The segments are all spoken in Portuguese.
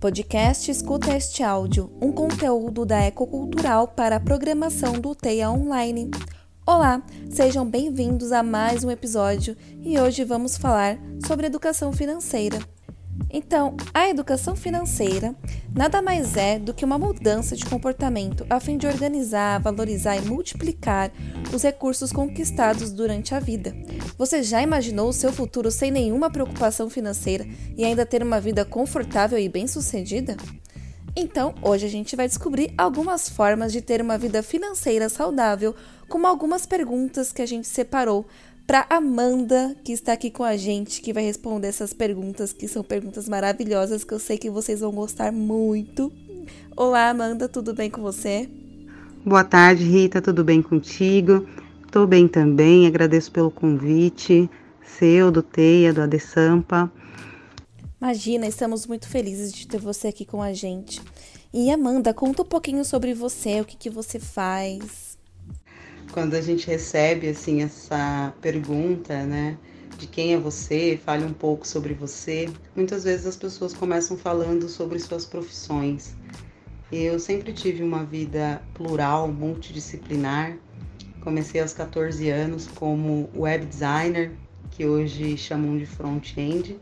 Podcast Escuta Este Áudio, um conteúdo da Ecocultural para a programação do TEIA Online. Olá, sejam bem-vindos a mais um episódio e hoje vamos falar sobre educação financeira. Então, a educação financeira nada mais é do que uma mudança de comportamento a fim de organizar, valorizar e multiplicar os recursos conquistados durante a vida. Você já imaginou o seu futuro sem nenhuma preocupação financeira e ainda ter uma vida confortável e bem-sucedida? Então, hoje a gente vai descobrir algumas formas de ter uma vida financeira saudável, como algumas perguntas que a gente separou para Amanda, que está aqui com a gente, que vai responder essas perguntas, que são perguntas maravilhosas que eu sei que vocês vão gostar muito. Olá, Amanda, tudo bem com você? Boa tarde, Rita, tudo bem contigo? Estou bem também, agradeço pelo convite seu, do Teia, do Adesampa. Imagina, estamos muito felizes de ter você aqui com a gente. E Amanda, conta um pouquinho sobre você, o que, que você faz quando a gente recebe assim essa pergunta, né, de quem é você, fale um pouco sobre você, muitas vezes as pessoas começam falando sobre suas profissões. Eu sempre tive uma vida plural, multidisciplinar. Comecei aos 14 anos como web designer, que hoje chamam de front-end,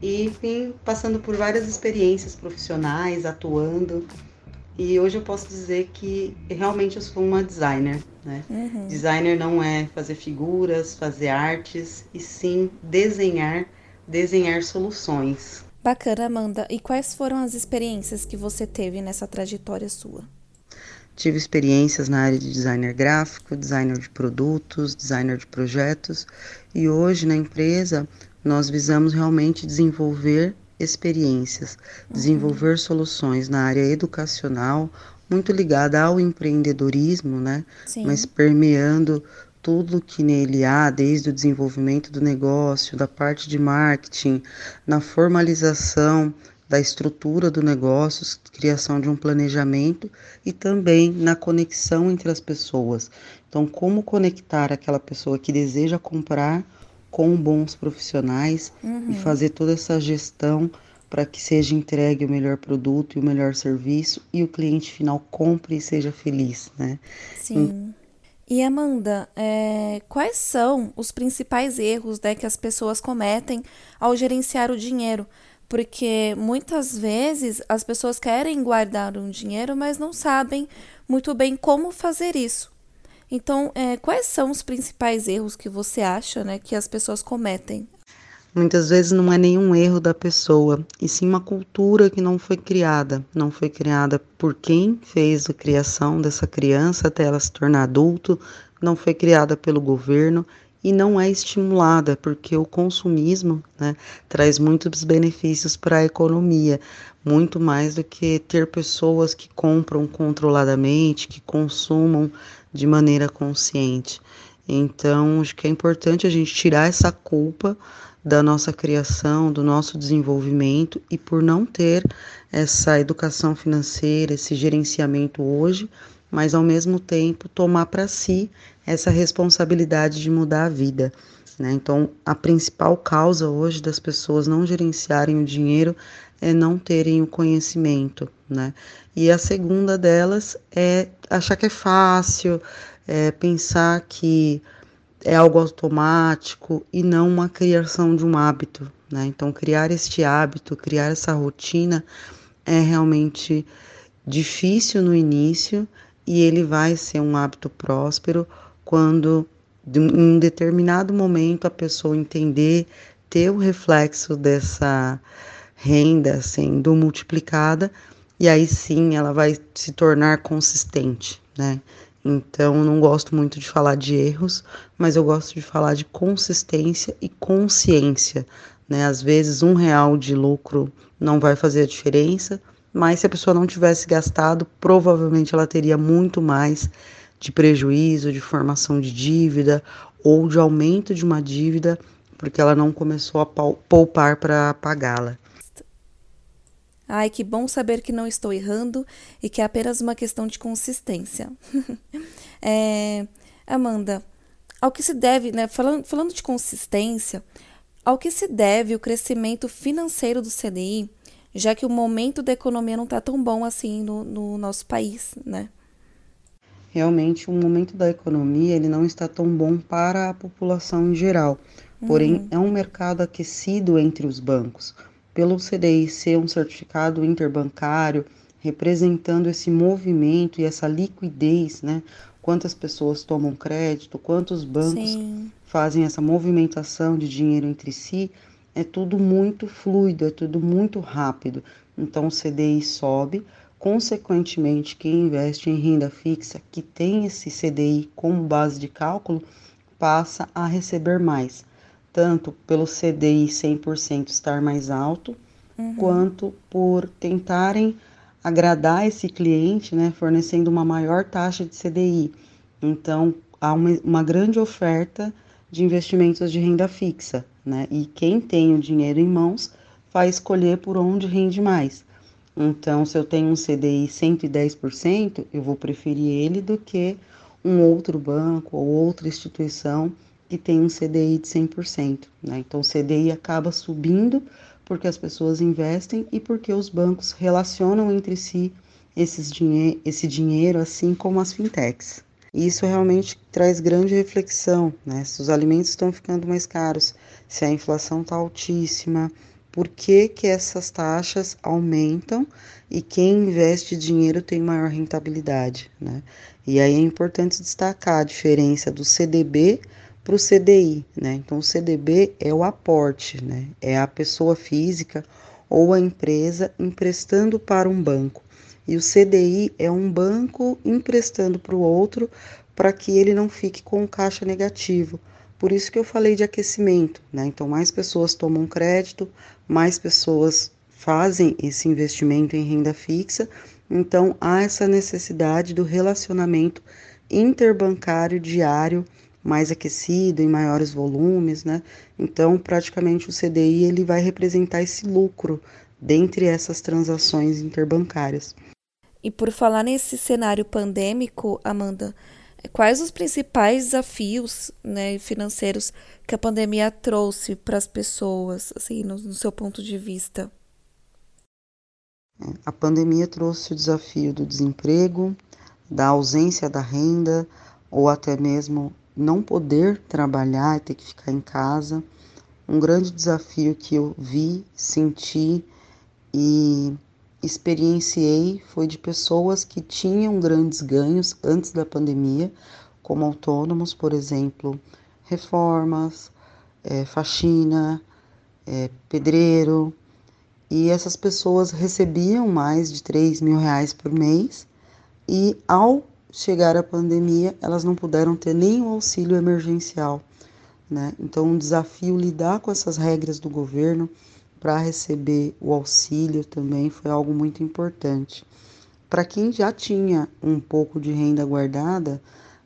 e vim passando por várias experiências profissionais, atuando e hoje eu posso dizer que realmente eu sou uma designer, né? Uhum. Designer não é fazer figuras, fazer artes, e sim desenhar, desenhar soluções. Bacana, Amanda. E quais foram as experiências que você teve nessa trajetória sua? Tive experiências na área de designer gráfico, designer de produtos, designer de projetos, e hoje na empresa nós visamos realmente desenvolver experiências, desenvolver uhum. soluções na área educacional, muito ligada ao empreendedorismo, né? Sim. Mas permeando tudo que nele há, desde o desenvolvimento do negócio, da parte de marketing, na formalização da estrutura do negócio, criação de um planejamento e também na conexão entre as pessoas. Então, como conectar aquela pessoa que deseja comprar com bons profissionais uhum. e fazer toda essa gestão para que seja entregue o melhor produto e o melhor serviço e o cliente final compre e seja feliz, né? Sim. E Amanda, é, quais são os principais erros né, que as pessoas cometem ao gerenciar o dinheiro? Porque muitas vezes as pessoas querem guardar um dinheiro, mas não sabem muito bem como fazer isso. Então, é, quais são os principais erros que você acha né, que as pessoas cometem? Muitas vezes não é nenhum erro da pessoa, e sim uma cultura que não foi criada. Não foi criada por quem fez a criação dessa criança até ela se tornar adulto, não foi criada pelo governo e não é estimulada, porque o consumismo né, traz muitos benefícios para a economia, muito mais do que ter pessoas que compram controladamente, que consumam de maneira consciente. Então, acho que é importante a gente tirar essa culpa da nossa criação, do nosso desenvolvimento e por não ter essa educação financeira, esse gerenciamento hoje, mas ao mesmo tempo tomar para si essa responsabilidade de mudar a vida. Né? Então, a principal causa hoje das pessoas não gerenciarem o dinheiro é não terem o conhecimento, né? E a segunda delas é achar que é fácil, é pensar que é algo automático e não uma criação de um hábito, né? Então, criar este hábito, criar essa rotina é realmente difícil no início e ele vai ser um hábito próspero quando em um determinado momento a pessoa entender, ter o reflexo dessa renda sendo multiplicada e aí sim ela vai se tornar consistente, né? Então, não gosto muito de falar de erros, mas eu gosto de falar de consistência e consciência, né? Às vezes, um real de lucro não vai fazer a diferença, mas se a pessoa não tivesse gastado, provavelmente ela teria muito mais de prejuízo, de formação de dívida ou de aumento de uma dívida, porque ela não começou a poupar para pagá-la. Ai, que bom saber que não estou errando e que é apenas uma questão de consistência. é, Amanda, ao que se deve, né, falando, falando de consistência, ao que se deve o crescimento financeiro do CDI, já que o momento da economia não está tão bom assim no, no nosso país, né? Realmente, o momento da economia ele não está tão bom para a população em geral. Porém, uhum. é um mercado aquecido entre os bancos. Pelo CDI ser um certificado interbancário, representando esse movimento e essa liquidez, né? Quantas pessoas tomam crédito, quantos bancos Sim. fazem essa movimentação de dinheiro entre si, é tudo muito fluido, é tudo muito rápido. Então o CDI sobe, consequentemente, quem investe em renda fixa, que tem esse CDI como base de cálculo, passa a receber mais, tanto pelo CDI 100% estar mais alto, uhum. quanto por tentarem agradar esse cliente, né, fornecendo uma maior taxa de CDI. Então, há uma, uma grande oferta de investimentos de renda fixa, né? E quem tem o dinheiro em mãos vai escolher por onde rende mais. Então, se eu tenho um CDI 110%, eu vou preferir ele do que um outro banco ou outra instituição que tem um CDI de 100%. Né? Então, o CDI acaba subindo porque as pessoas investem e porque os bancos relacionam entre si esses dinhe esse dinheiro, assim como as fintechs. E isso realmente traz grande reflexão, né? Se os alimentos estão ficando mais caros, se a inflação está altíssima, por que, que essas taxas aumentam e quem investe dinheiro tem maior rentabilidade, né? E aí é importante destacar a diferença do CDB para o CDI, né? Então o CDB é o aporte, né? É a pessoa física ou a empresa emprestando para um banco. E o CDI é um banco emprestando para o outro para que ele não fique com caixa negativo. Por isso que eu falei de aquecimento, né? Então, mais pessoas tomam crédito, mais pessoas fazem esse investimento em renda fixa. Então, há essa necessidade do relacionamento interbancário diário mais aquecido, em maiores volumes, né? Então, praticamente o CDI ele vai representar esse lucro dentre essas transações interbancárias. E por falar nesse cenário pandêmico, Amanda, quais os principais desafios né, financeiros que a pandemia trouxe para as pessoas, assim, no, no seu ponto de vista? A pandemia trouxe o desafio do desemprego, da ausência da renda ou até mesmo não poder trabalhar e ter que ficar em casa. Um grande desafio que eu vi, senti e experienciei foi de pessoas que tinham grandes ganhos antes da pandemia, como autônomos, por exemplo, reformas, é, faxina, é, pedreiro, e essas pessoas recebiam mais de 3 mil reais por mês e ao chegar a pandemia elas não puderam ter nenhum auxílio emergencial. Né? Então, um desafio lidar com essas regras do governo, para receber o auxílio também foi algo muito importante. Para quem já tinha um pouco de renda guardada,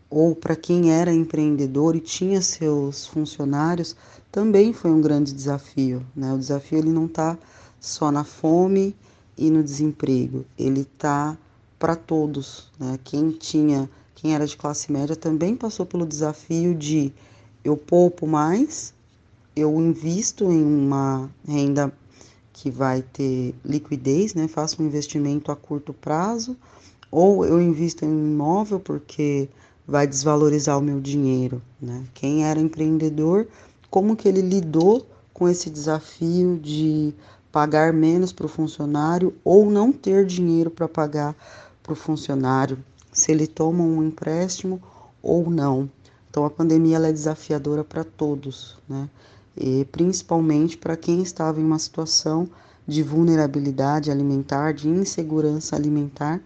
ou para quem era empreendedor e tinha seus funcionários, também foi um grande desafio. Né? O desafio ele não está só na fome e no desemprego, ele está para todos. Né? Quem tinha, quem era de classe média também passou pelo desafio de eu poupo mais eu invisto em uma renda que vai ter liquidez, né? Faço um investimento a curto prazo, ou eu invisto em um imóvel porque vai desvalorizar o meu dinheiro, né? Quem era empreendedor, como que ele lidou com esse desafio de pagar menos para o funcionário ou não ter dinheiro para pagar para o funcionário, se ele toma um empréstimo ou não. Então a pandemia é desafiadora para todos, né? e principalmente para quem estava em uma situação de vulnerabilidade alimentar, de insegurança alimentar,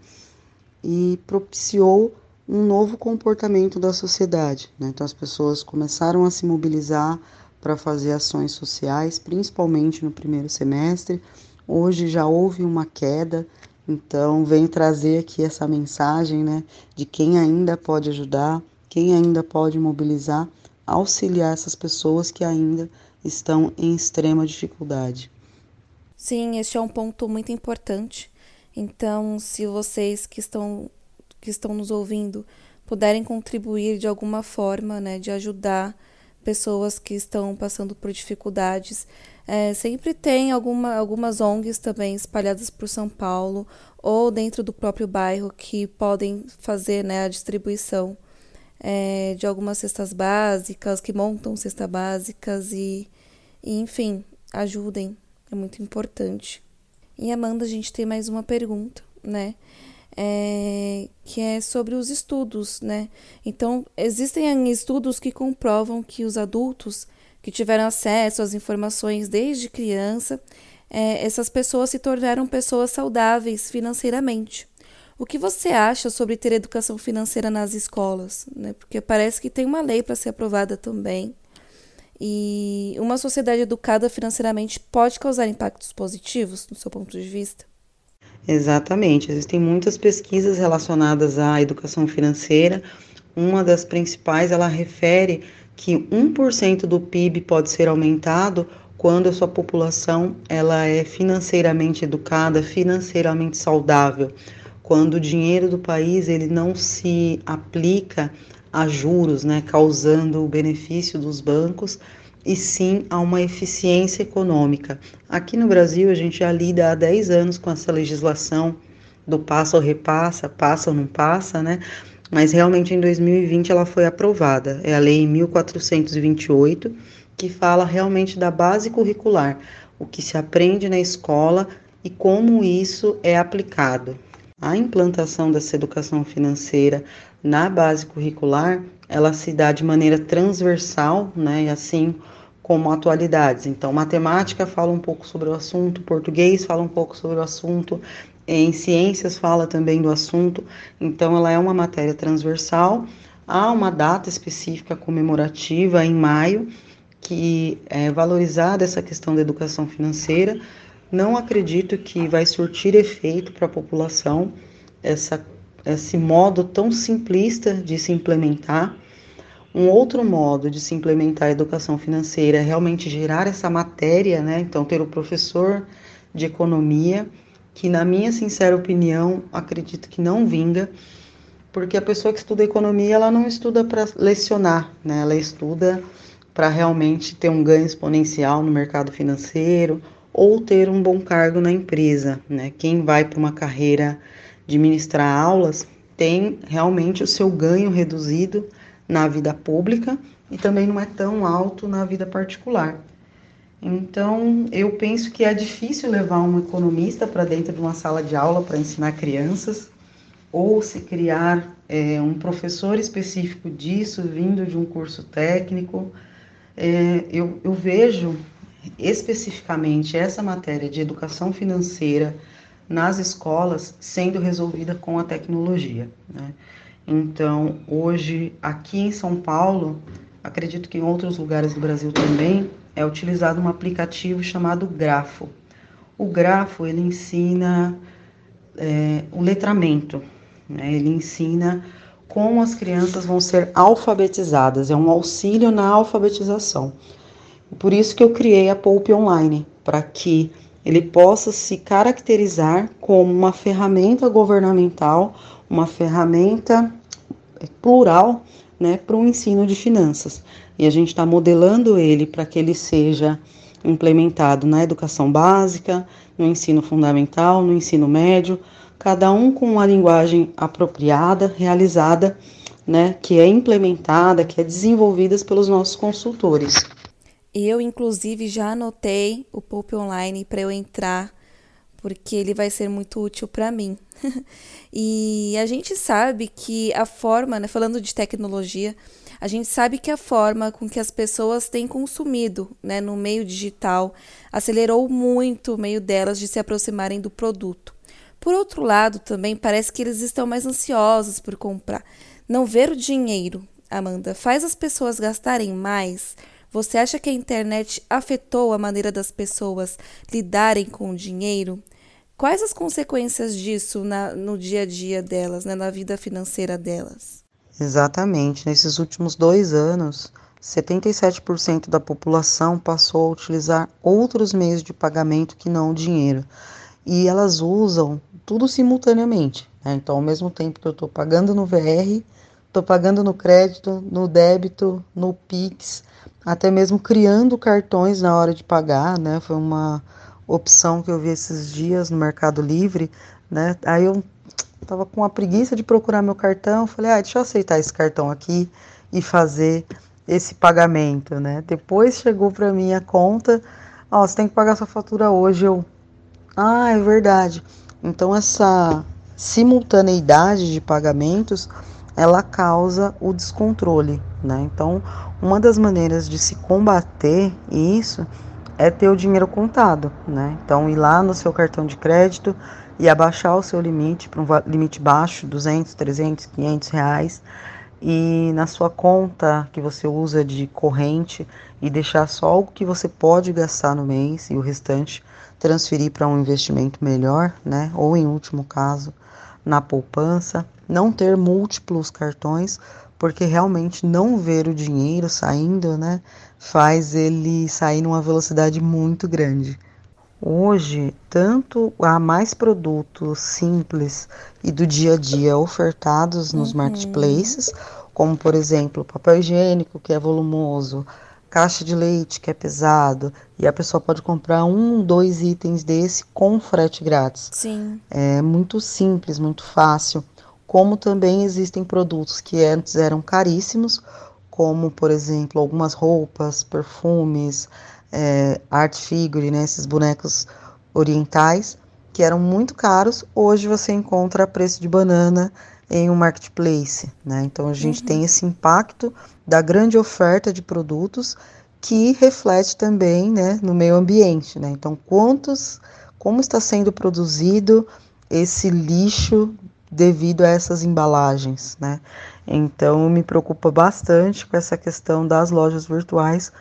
e propiciou um novo comportamento da sociedade. Né? Então, as pessoas começaram a se mobilizar para fazer ações sociais, principalmente no primeiro semestre. Hoje já houve uma queda, então venho trazer aqui essa mensagem né, de quem ainda pode ajudar, quem ainda pode mobilizar auxiliar essas pessoas que ainda estão em extrema dificuldade. Sim, este é um ponto muito importante. Então, se vocês que estão que estão nos ouvindo puderem contribuir de alguma forma, né, de ajudar pessoas que estão passando por dificuldades, É, sempre tem alguma, algumas ONGs também espalhadas por São Paulo ou dentro do próprio bairro que podem fazer né, a distribuição é, de algumas cestas básicas, que montam cestas básicas e, e, enfim, ajudem. É muito importante. E Amanda, a gente tem mais uma pergunta, né? É, que é sobre os estudos, né? Então, existem estudos que comprovam que os adultos que tiveram acesso às informações desde criança, é, essas pessoas se tornaram pessoas saudáveis financeiramente. O que você acha sobre ter educação financeira nas escolas? Né? Porque parece que tem uma lei para ser aprovada também. E uma sociedade educada financeiramente pode causar impactos positivos, no seu ponto de vista? Exatamente. Existem muitas pesquisas relacionadas à educação financeira. Uma das principais, ela refere que 1% do PIB pode ser aumentado quando a sua população ela é financeiramente educada, financeiramente saudável, quando o dinheiro do país ele não se aplica a juros, né, causando o benefício dos bancos, e sim a uma eficiência econômica. Aqui no Brasil, a gente já lida há 10 anos com essa legislação do passa ou repassa, passa ou não passa, né? Mas realmente em 2020 ela foi aprovada. É a Lei 1428, que fala realmente da base curricular, o que se aprende na escola e como isso é aplicado. A implantação dessa educação financeira na base curricular, ela se dá de maneira transversal, né, e assim como atualidades. Então, matemática fala um pouco sobre o assunto, português fala um pouco sobre o assunto, em ciências fala também do assunto, então ela é uma matéria transversal. Há uma data específica comemorativa em maio que é valorizada essa questão da educação financeira. Não acredito que vai surtir efeito para a população essa, esse modo tão simplista de se implementar. Um outro modo de se implementar a educação financeira é realmente gerar essa matéria, né? Então, ter o professor de economia que, na minha sincera opinião, acredito que não vinga, porque a pessoa que estuda economia, ela não estuda para lecionar, né? Ela estuda para realmente ter um ganho exponencial no mercado financeiro ou ter um bom cargo na empresa, né? Quem vai para uma carreira de ministrar aulas tem realmente o seu ganho reduzido na vida pública e também não é tão alto na vida particular. Então, eu penso que é difícil levar um economista para dentro de uma sala de aula para ensinar crianças, ou se criar é, um professor específico disso, vindo de um curso técnico. É, eu, eu vejo especificamente essa matéria de educação financeira nas escolas sendo resolvida com a tecnologia. Né? Então, hoje, aqui em São Paulo, acredito que em outros lugares do Brasil também, é utilizado um aplicativo chamado Grafo. O Grafo ele ensina é, o letramento, né? ele ensina como as crianças vão ser alfabetizadas, é um auxílio na alfabetização. Por isso que eu criei a Poupe Online, para que ele possa se caracterizar como uma ferramenta governamental, uma ferramenta plural né, para o ensino de finanças e a gente está modelando ele para que ele seja implementado na educação básica, no ensino fundamental, no ensino médio, cada um com uma linguagem apropriada, realizada, né, que é implementada, que é desenvolvida pelos nossos consultores. Eu, inclusive, já anotei o Pulp Online para eu entrar, porque ele vai ser muito útil para mim. e a gente sabe que a forma, né, falando de tecnologia, a gente sabe que a forma com que as pessoas têm consumido né, no meio digital acelerou muito o meio delas de se aproximarem do produto. Por outro lado, também parece que eles estão mais ansiosos por comprar. Não ver o dinheiro, Amanda, faz as pessoas gastarem mais? Você acha que a internet afetou a maneira das pessoas lidarem com o dinheiro? Quais as consequências disso na, no dia a dia delas, né, na vida financeira delas? Exatamente. Nesses últimos dois anos, 77% da população passou a utilizar outros meios de pagamento que não o dinheiro. E elas usam tudo simultaneamente. Né? Então, ao mesmo tempo que eu estou pagando no VR, estou pagando no crédito, no débito, no Pix, até mesmo criando cartões na hora de pagar, né? Foi uma opção que eu vi esses dias no Mercado Livre, né? Aí eu tava com a preguiça de procurar meu cartão, falei, ah, deixa eu aceitar esse cartão aqui e fazer esse pagamento, né? Depois chegou para mim a conta, ó, você tem que pagar sua fatura hoje, eu, ah, é verdade. Então essa simultaneidade de pagamentos, ela causa o descontrole, né? Então, uma das maneiras de se combater isso é ter o dinheiro contado, né? Então, ir lá no seu cartão de crédito e abaixar o seu limite para um limite baixo, 200, 300, 500 reais, e na sua conta que você usa de corrente e deixar só o que você pode gastar no mês e o restante transferir para um investimento melhor, né? Ou em último caso, na poupança, não ter múltiplos cartões, porque realmente não ver o dinheiro saindo, né, faz ele sair numa velocidade muito grande. Hoje, tanto há mais produtos simples e do dia a dia ofertados nos uhum. marketplaces, como por exemplo, papel higiênico que é volumoso, caixa de leite que é pesado e a pessoa pode comprar um, dois itens desse com frete grátis. Sim. É muito simples, muito fácil. Como também existem produtos que antes eram caríssimos, como por exemplo algumas roupas, perfumes, é, art figure, né, esses bonecos orientais que eram muito caros. Hoje você encontra a preço de banana em um marketplace, né? Então a gente uhum. tem esse impacto da grande oferta de produtos que reflete também, né, no meio ambiente, né? Então quantos, como está sendo produzido esse lixo devido a essas embalagens, né? Então me preocupa bastante com essa questão das lojas virtuais,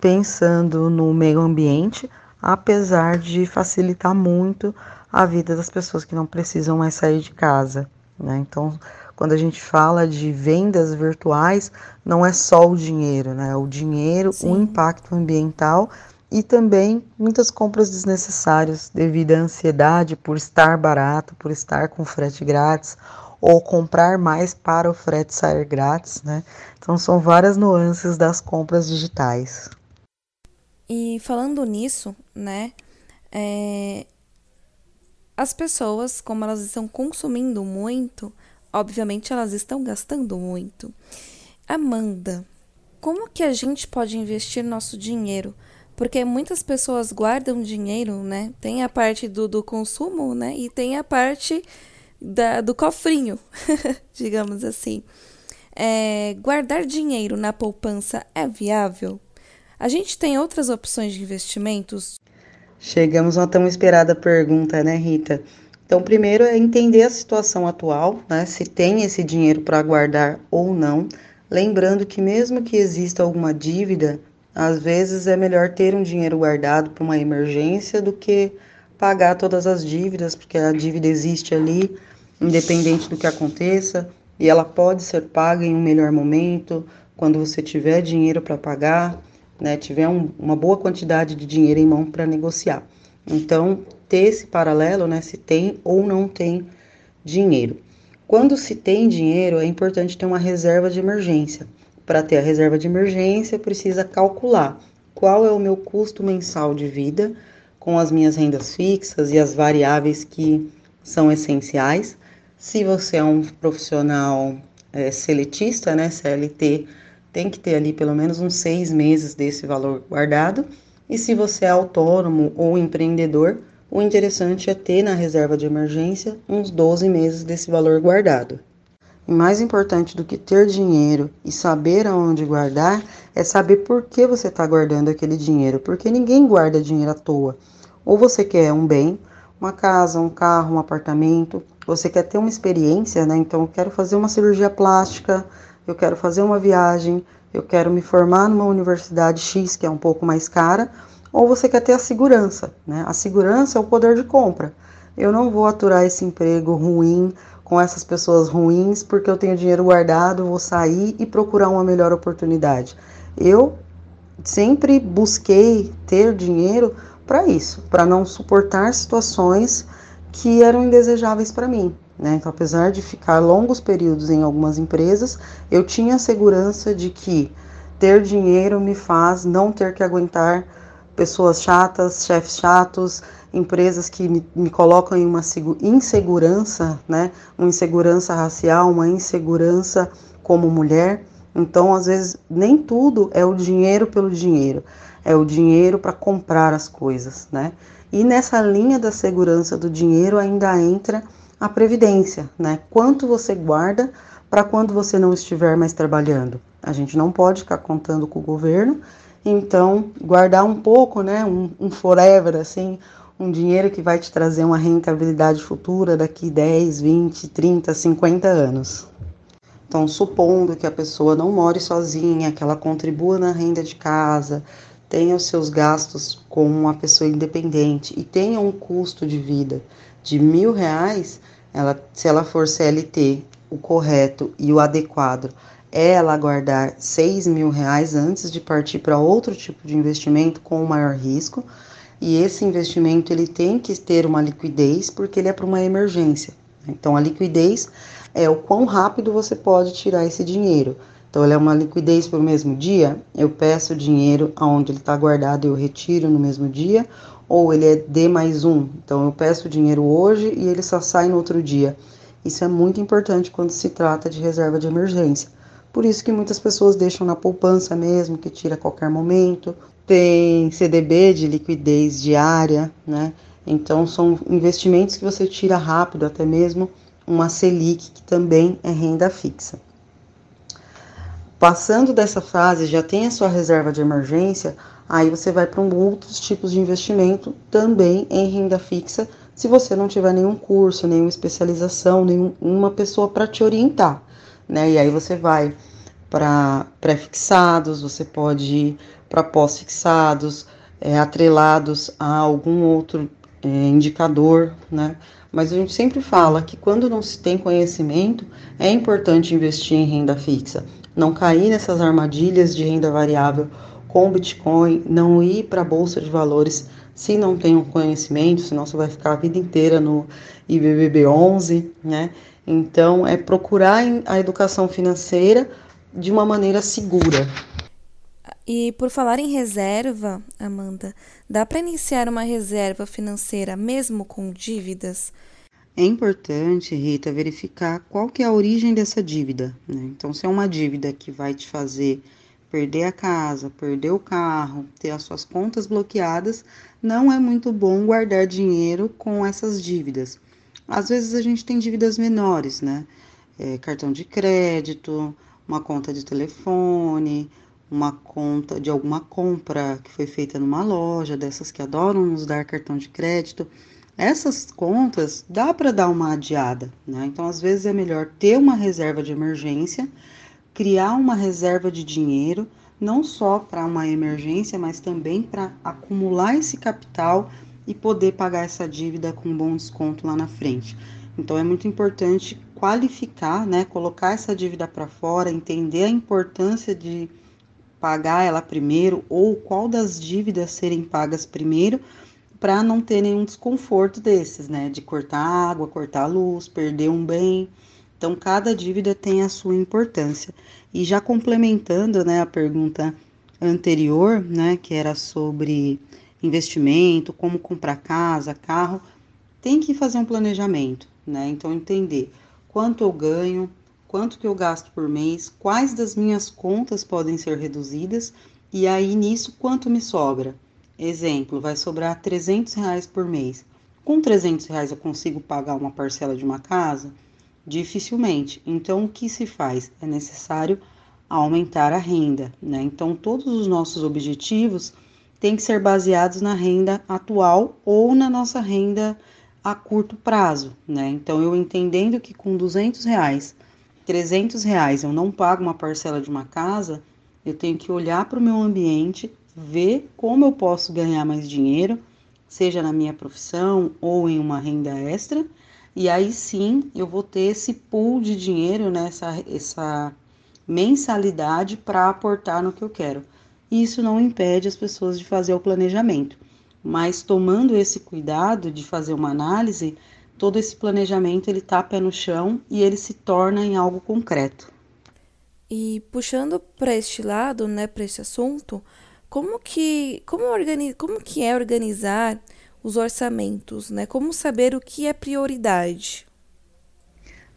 pensando no meio ambiente, apesar de facilitar muito a vida das pessoas que não precisam mais sair de casa. Né? Então, quando a gente fala de vendas virtuais, não é só o dinheiro, né? O dinheiro, Sim. o impacto ambiental e também muitas compras desnecessárias devido à ansiedade por estar barato, por estar com frete grátis ou comprar mais para o frete sair grátis, né? Então são várias nuances das compras digitais. E falando nisso, né? É, as pessoas, como elas estão consumindo muito, obviamente elas estão gastando muito. Amanda, como que a gente pode investir nosso dinheiro? Porque muitas pessoas guardam dinheiro, né? Tem a parte do, do consumo, né? E tem a parte da, do cofrinho, digamos assim. É, guardar dinheiro na poupança é viável? A gente tem outras opções de investimentos? Chegamos a uma tão esperada pergunta, né, Rita? Então, primeiro é entender a situação atual, né, se tem esse dinheiro para guardar ou não. Lembrando que, mesmo que exista alguma dívida, às vezes é melhor ter um dinheiro guardado para uma emergência do que pagar todas as dívidas, porque a dívida existe ali, independente do que aconteça, e ela pode ser paga em um melhor momento, quando você tiver dinheiro para pagar né, tiver um, uma boa quantidade de dinheiro em mão para negociar. Então, ter esse paralelo, né, se tem ou não tem dinheiro. Quando se tem dinheiro, é importante ter uma reserva de emergência. Para ter a reserva de emergência, precisa calcular qual é o meu custo mensal de vida com as minhas rendas fixas e as variáveis que são essenciais. Se você é um profissional é, seletista, né, CLT, tem que ter ali pelo menos uns seis meses desse valor guardado. E se você é autônomo ou empreendedor, o interessante é ter na reserva de emergência uns 12 meses desse valor guardado. E mais importante do que ter dinheiro e saber aonde guardar é saber por que você está guardando aquele dinheiro, porque ninguém guarda dinheiro à toa. Ou você quer um bem, uma casa, um carro, um apartamento, você quer ter uma experiência, né? Então, quero fazer uma cirurgia plástica, eu quero fazer uma viagem, eu quero me formar numa universidade X que é um pouco mais cara, ou você quer ter a segurança, né? A segurança é o poder de compra. Eu não vou aturar esse emprego ruim com essas pessoas ruins porque eu tenho dinheiro guardado, vou sair e procurar uma melhor oportunidade. Eu sempre busquei ter dinheiro para isso, para não suportar situações que eram indesejáveis para mim. Né? Então, apesar de ficar longos períodos em algumas empresas, eu tinha segurança de que ter dinheiro me faz não ter que aguentar pessoas chatas, chefes chatos, empresas que me, me, colocam em uma insegurança, né? Uma insegurança racial, uma insegurança como mulher. Então, às vezes, nem tudo é o dinheiro pelo dinheiro, é o dinheiro para comprar as coisas, né? E nessa linha da segurança do dinheiro ainda entra a previdência, né? Quanto você guarda para quando você não estiver mais trabalhando. A gente não pode ficar contando com o governo, então guardar um pouco, né? Um, um forever, assim, um dinheiro que vai te trazer uma rentabilidade futura daqui 10, 20, 30, 50 anos. Então, supondo que a pessoa não more sozinha, que ela contribua na renda de casa, tenha os seus gastos como uma pessoa independente e tenha um custo de vida de mil reais, ela, se ela for CLT, o correto e o adequado é ela guardar seis mil reais antes de partir para outro tipo de investimento com maior risco. E esse investimento ele tem que ter uma liquidez porque ele é para uma emergência. Então a liquidez é o quão rápido você pode tirar esse dinheiro. Então, ele é uma liquidez para o mesmo dia. Eu peço o dinheiro aonde ele está guardado, eu retiro no mesmo dia, ou ele é D mais um. Então, eu peço o dinheiro hoje e ele só sai no outro dia. Isso é muito importante quando se trata de reserva de emergência. Por isso que muitas pessoas deixam na poupança mesmo, que tira a qualquer momento. Tem CDB de liquidez diária, né? Então, são investimentos que você tira rápido, até mesmo uma Selic, que também é renda fixa. Passando dessa fase, já tem a sua reserva de emergência, aí você vai para um outros tipos de investimento também em renda fixa, se você não tiver nenhum curso, nenhuma especialização, nenhuma pessoa para te orientar, né? E aí você vai para pré-fixados, você pode ir para pós-fixados, é, atrelados a algum outro é, indicador, né? Mas a gente sempre fala que quando não se tem conhecimento, é importante investir em renda fixa. Não cair nessas armadilhas de renda variável com Bitcoin, não ir para a bolsa de valores se não tem um conhecimento, senão você vai ficar a vida inteira no IBBB 11, né? Então, é procurar a educação financeira de uma maneira segura. E por falar em reserva, Amanda, dá para iniciar uma reserva financeira mesmo com dívidas? É importante, Rita, verificar qual que é a origem dessa dívida. Né? Então, se é uma dívida que vai te fazer perder a casa, perder o carro, ter as suas contas bloqueadas, não é muito bom guardar dinheiro com essas dívidas. Às vezes a gente tem dívidas menores, né? É, cartão de crédito, uma conta de telefone, uma conta de alguma compra que foi feita numa loja, dessas que adoram nos dar cartão de crédito. Essas contas dá para dar uma adiada, né? Então, às vezes é melhor ter uma reserva de emergência, criar uma reserva de dinheiro, não só para uma emergência, mas também para acumular esse capital e poder pagar essa dívida com um bom desconto lá na frente. Então, é muito importante qualificar, né? Colocar essa dívida para fora, entender a importância de pagar ela primeiro ou qual das dívidas serem pagas primeiro para não ter nenhum desconforto desses, né? De cortar água, cortar luz, perder um bem. Então, cada dívida tem a sua importância. E já complementando, né, a pergunta anterior, né, que era sobre investimento, como comprar casa, carro, tem que fazer um planejamento, né? Então, entender quanto eu ganho, quanto que eu gasto por mês, quais das minhas contas podem ser reduzidas e aí nisso quanto me sobra. Exemplo, vai sobrar 300 reais por mês. Com 300 reais eu consigo pagar uma parcela de uma casa? Dificilmente. Então, o que se faz? É necessário aumentar a renda, né? Então, todos os nossos objetivos têm que ser baseados na renda atual ou na nossa renda a curto prazo, né? Então, eu entendendo que com 200 reais 300 reais eu não pago uma parcela de uma casa, eu tenho que olhar para o meu ambiente, ver como eu posso ganhar mais dinheiro, seja na minha profissão ou em uma renda extra, e aí sim eu vou ter esse pool de dinheiro, né, essa, essa mensalidade para aportar no que eu quero. Isso não impede as pessoas de fazer o planejamento, mas tomando esse cuidado de fazer uma análise, todo esse planejamento ele tá pé no chão e ele se torna em algo concreto. E puxando para este lado, né, para esse assunto, como que como, organi como que é organizar os orçamentos, né? Como saber o que é prioridade?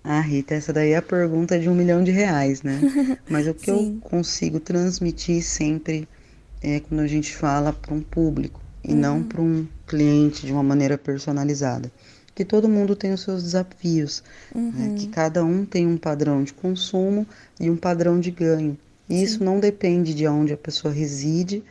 Ah, Rita, essa daí é a pergunta de um milhão de reais, né? Mas o que eu consigo transmitir sempre é quando a gente fala para um público e uhum. não para um cliente de uma maneira personalizada. Que todo mundo tem os seus desafios, uhum. né? que cada um tem um padrão de consumo e um padrão de ganho. E Sim. isso não depende de onde a pessoa reside,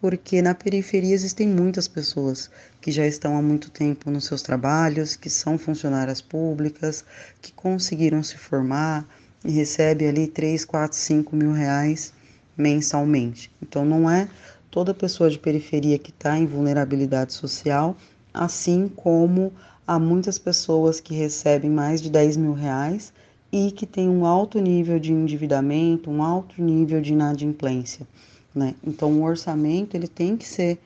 porque na periferia existem muitas pessoas que já estão há muito tempo nos seus trabalhos, que são funcionárias públicas, que conseguiram se formar e recebem ali 3, 4, 5 mil reais mensalmente. Então não é toda pessoa de periferia que está em vulnerabilidade social, assim como há muitas pessoas que recebem mais de 10 mil reais e que têm um alto nível de endividamento, um alto nível de inadimplência. Né? Então, o orçamento ele tem que ser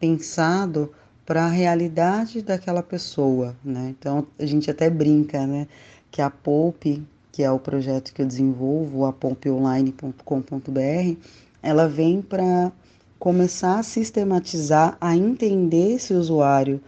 pensado para a realidade daquela pessoa. Né? Então, a gente até brinca né, que a Poupe, que é o projeto que eu desenvolvo, a poupeonline.com.br, ela vem para começar a sistematizar, a entender esse usuário,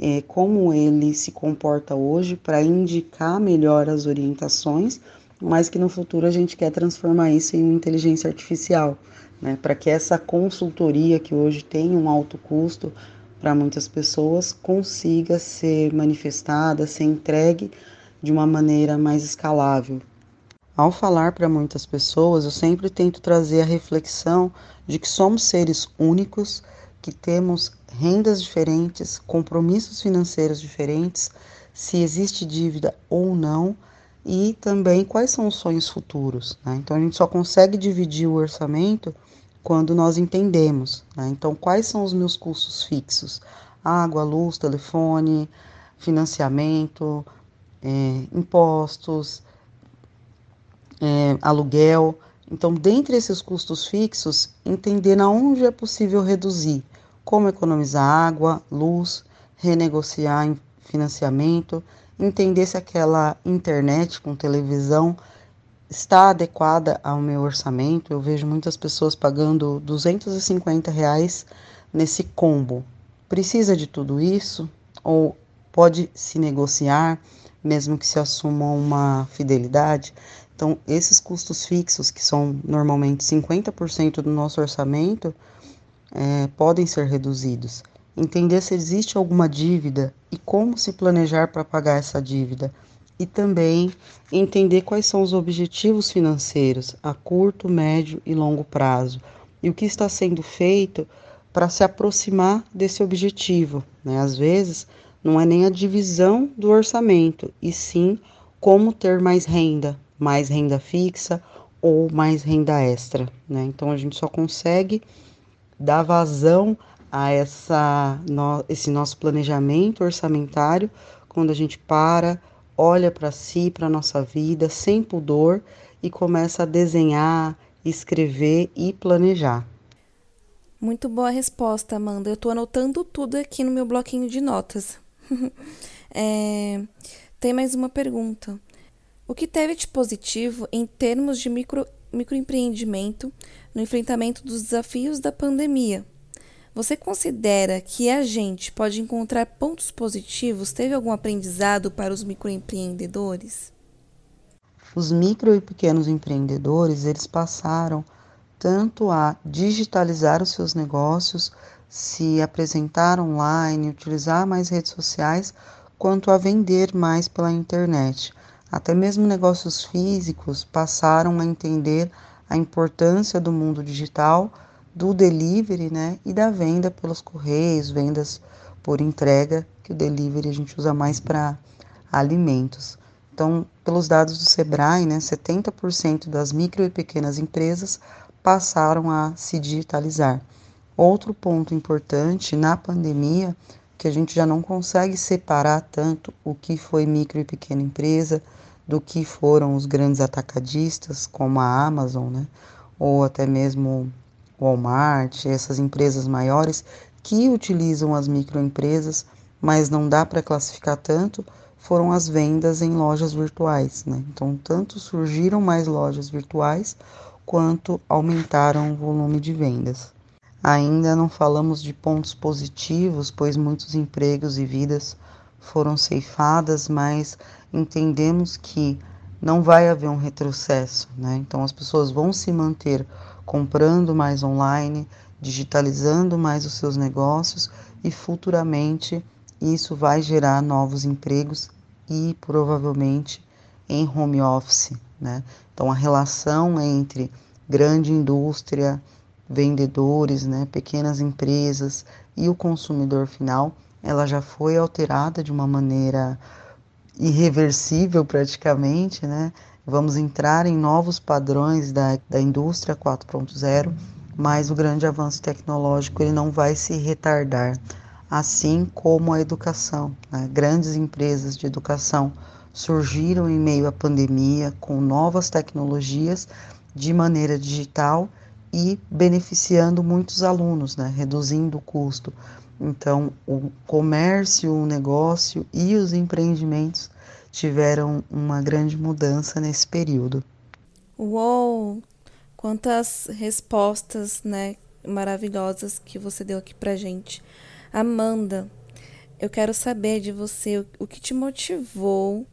é, como ele se comporta hoje, para indicar melhor as orientações, mas que no futuro a gente quer transformar isso em inteligência artificial né, para que essa consultoria que hoje tem um alto custo para muitas pessoas consiga ser manifestada, ser entregue de uma maneira mais escalável. Ao falar para muitas pessoas, eu sempre tento trazer a reflexão de que somos seres únicos, que temos rendas diferentes, compromissos financeiros diferentes, se existe dívida ou não, e também quais são os sonhos futuros. Né? Então a gente só consegue dividir o orçamento quando nós entendemos. Né? Então, quais são os meus custos fixos? Água, luz, telefone, financiamento, é, impostos, é, aluguel. Então, dentre esses custos fixos, entender onde é possível reduzir, como economizar água, luz, renegociar financiamento, entender se aquela internet com televisão está adequada ao meu orçamento. Eu vejo muitas pessoas pagando 250 reais nesse combo. Precisa de tudo isso? Ou pode se negociar, mesmo que se assuma uma fidelidade? Então, esses custos fixos, que são normalmente 50% do nosso orçamento, é, podem ser reduzidos. Entender se existe alguma dívida e como se planejar para pagar essa dívida e também entender quais são os objetivos financeiros a curto, médio e longo prazo e o que está sendo feito para se aproximar desse objetivo. Né? Às vezes, não é nem a divisão do orçamento, e sim como ter mais renda, mais renda fixa ou mais renda extra. Né? Então, a gente só consegue dar vazão a essa, no, esse nosso planejamento orçamentário quando a gente para, olha para si, para a nossa vida, sem pudor e começa a desenhar, escrever e planejar. Muito boa resposta, Amanda. Eu estou anotando tudo aqui no meu bloquinho de notas. é, tem mais uma pergunta. O que teve de positivo em termos de micro, microempreendimento no enfrentamento dos desafios da pandemia? Você considera que a gente pode encontrar pontos positivos? Teve algum aprendizado para os microempreendedores? Os micro e pequenos empreendedores, eles passaram tanto a digitalizar os seus negócios, se apresentar online, utilizar mais redes sociais, quanto a vender mais pela internet. Até mesmo negócios físicos passaram a entender a importância do mundo digital do delivery, né, e da venda pelos correios, vendas por entrega, que o delivery a gente usa mais para alimentos. Então, pelos dados do Sebrae, né, 70% das micro e pequenas empresas passaram a se digitalizar. Outro ponto importante na pandemia, que a gente já não consegue separar tanto o que foi micro e pequena empresa do que foram os grandes atacadistas, como a Amazon, né, ou até mesmo Walmart, essas empresas maiores que utilizam as microempresas, mas não dá para classificar tanto, foram as vendas em lojas virtuais. Né? Então, tanto surgiram mais lojas virtuais, quanto aumentaram o volume de vendas. Ainda não falamos de pontos positivos, pois muitos empregos e vidas foram ceifadas, mas entendemos que não vai haver um retrocesso, né? Então as pessoas vão se manter comprando mais online, digitalizando mais os seus negócios e futuramente isso vai gerar novos empregos e provavelmente em home office, né? Então a relação entre grande indústria, vendedores, né, pequenas empresas e o consumidor final, ela já foi alterada de uma maneira irreversível praticamente, né? Vamos entrar em novos padrões da, da indústria 4.0, mas o grande avanço tecnológico ele não vai se retardar, assim como a educação. Né? Grandes empresas de educação surgiram em meio à pandemia com novas tecnologias de maneira digital e beneficiando muitos alunos, né? reduzindo o custo. Então, o comércio, o negócio e os empreendimentos tiveram uma grande mudança nesse período. Uou! Quantas respostas, né, maravilhosas que você deu aqui pra gente. Amanda, eu quero saber de você o, que te motivou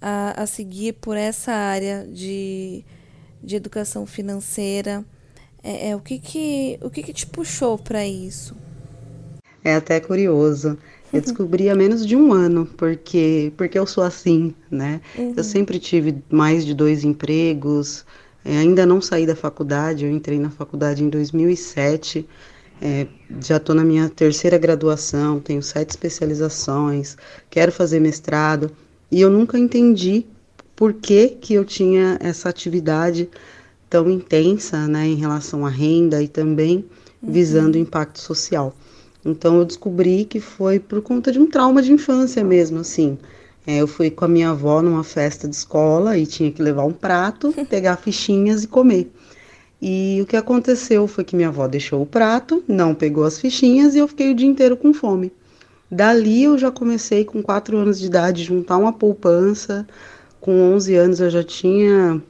a, a seguir por essa área de, de educação financeira. É, é, o que que, o que, que te puxou para isso? É até curioso. Eu descobri há menos de um ano, porque, porque eu sou assim, né? Uhum. Eu sempre tive mais de dois empregos, é, ainda não saí da faculdade, eu entrei na faculdade em 2007, é, já estou na minha terceira graduação, tenho sete especializações, quero fazer mestrado, e eu nunca entendi por que, que eu tinha essa atividade tão intensa né, em relação à renda e também uhum. visando o impacto social. Então eu descobri que foi por conta de um trauma de infância mesmo, assim. É, eu fui com a minha avó numa festa de escola e tinha que levar um prato, pegar fichinhas e comer. E o que aconteceu foi que minha avó deixou o prato, não pegou as fichinhas e eu fiquei o dia inteiro com fome. Dali eu já comecei com 4 anos de idade juntar uma poupança. Com 11 anos eu já tinha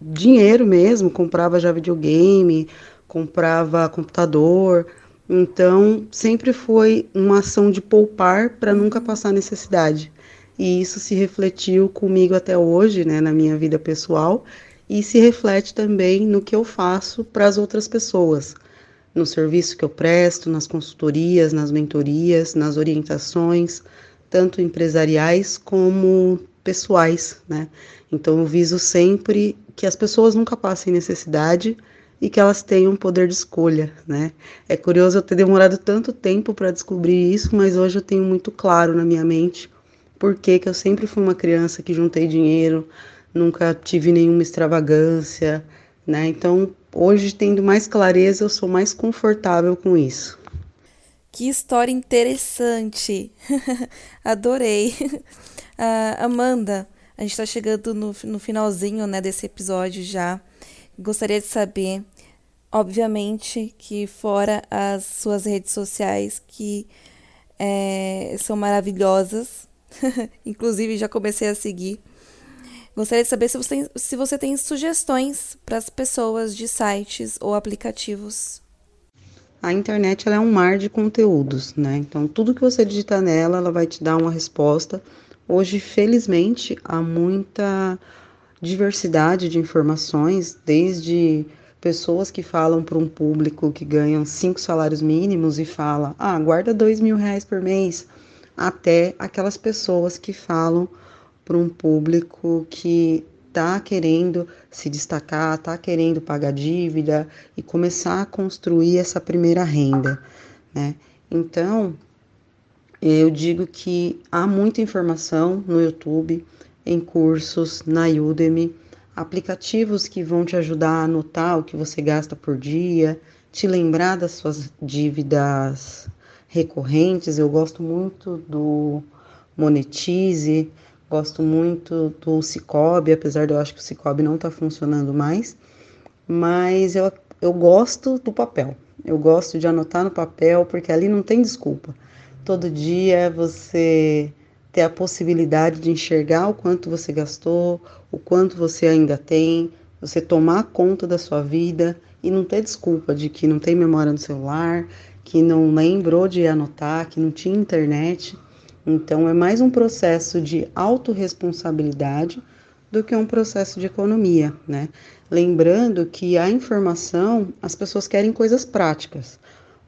dinheiro mesmo, comprava já videogame, comprava computador. Então, sempre foi uma ação de poupar para nunca passar necessidade. E isso se refletiu comigo até hoje, né, na minha vida pessoal, e se reflete também no que eu faço para as outras pessoas, no serviço que eu presto, nas consultorias, nas mentorias, nas orientações, tanto empresariais como pessoais, né? Então eu viso sempre que as pessoas nunca passem necessidade e que elas tenham poder de escolha, né? É curioso eu ter demorado tanto tempo para descobrir isso, mas hoje eu tenho muito claro na minha mente porque que eu sempre fui uma criança que juntei dinheiro, nunca tive nenhuma extravagância, né? Então, hoje tendo mais clareza, eu sou mais confortável com isso. Que história interessante! Adorei! Uh, Amanda, a gente está chegando no, no finalzinho né, desse episódio já. Gostaria de saber, obviamente, que fora as suas redes sociais, que é, são maravilhosas, inclusive já comecei a seguir. Gostaria de saber se você se você tem sugestões para as pessoas de sites ou aplicativos. A internet é um mar de conteúdos, né? Então, tudo que você digitar nela, ela vai te dar uma resposta. Hoje, felizmente, há muita diversidade de informações, desde pessoas que falam para um público que ganham cinco salários mínimos e fala, ah, guarda dois mil reais por mês, até aquelas pessoas que falam para um público que está querendo se destacar, está querendo pagar dívida e começar a construir essa primeira renda, né? Então, eu digo que há muita informação no YouTube, em cursos, na Udemy, aplicativos que vão te ajudar a anotar o que você gasta por dia, te lembrar das suas dívidas recorrentes. Eu gosto muito do Monetize, gosto muito do Cicobi, apesar de eu acho que o Cicobi não está funcionando mais, mas eu, eu gosto do papel. Eu gosto de anotar no papel porque ali não tem desculpa. Todo dia você ter a possibilidade de enxergar o quanto você gastou, o quanto você ainda tem, você tomar conta da sua vida e não ter desculpa de que não tem memória no celular, que não lembrou de anotar, que não tinha internet. Então, é mais um processo de autorresponsabilidade do que um processo de economia, né? Lembrando que a informação, as pessoas querem coisas práticas.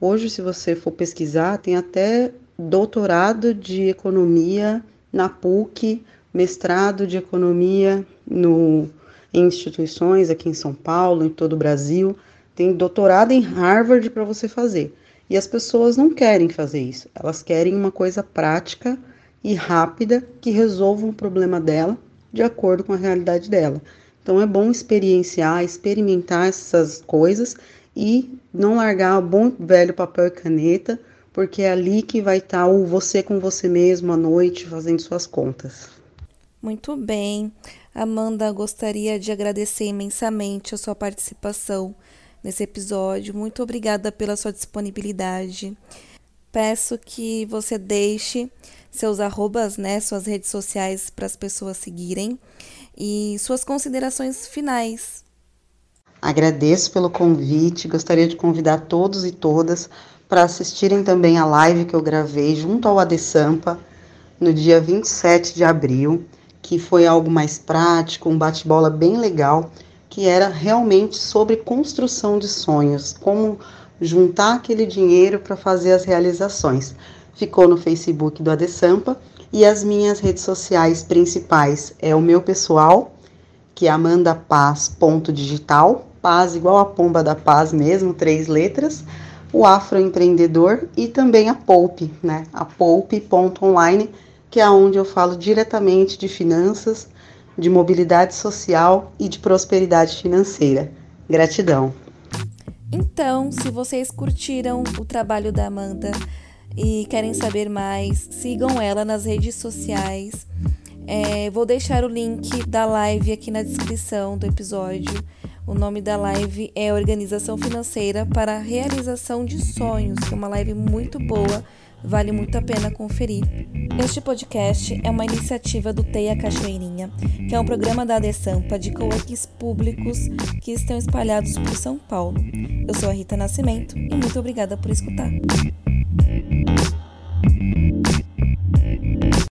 Hoje, se você for pesquisar, tem até doutorado de economia na PUC, mestrado de economia no, em instituições aqui em São Paulo, em todo o Brasil, tem doutorado em Harvard para você fazer. E as pessoas não querem fazer isso, elas querem uma coisa prática e rápida que resolva o problema dela de acordo com a realidade dela. Então é bom experienciar, experimentar essas coisas e não largar o bom velho papel e caneta, porque é ali que vai estar o você com você mesmo à noite fazendo suas contas. Muito bem. Amanda, gostaria de agradecer imensamente a sua participação nesse episódio. Muito obrigada pela sua disponibilidade. Peço que você deixe seus arrobas, né, suas redes sociais para as pessoas seguirem e suas considerações finais. Agradeço pelo convite, gostaria de convidar todos e todas para assistirem também a live que eu gravei junto ao AD Sampa no dia 27 de abril, que foi algo mais prático, um bate-bola bem legal, que era realmente sobre construção de sonhos, como juntar aquele dinheiro para fazer as realizações. Ficou no Facebook do Adesampa e as minhas redes sociais principais é o meu pessoal, que é amandapaz.digital, paz igual a pomba da paz mesmo, três letras, o afroempreendedor e também a Poupe, né? A poupe.online, que é onde eu falo diretamente de finanças, de mobilidade social e de prosperidade financeira. Gratidão. Então, se vocês curtiram o trabalho da Amanda, e querem saber mais, sigam ela nas redes sociais. É, vou deixar o link da live aqui na descrição do episódio. O nome da live é Organização Financeira para a Realização de Sonhos, que é uma live muito boa, vale muito a pena conferir. Este podcast é uma iniciativa do Teia Cachoeirinha, que é um programa da ADESAMPA de coworkings públicos que estão espalhados por São Paulo. Eu sou a Rita Nascimento e muito obrigada por escutar.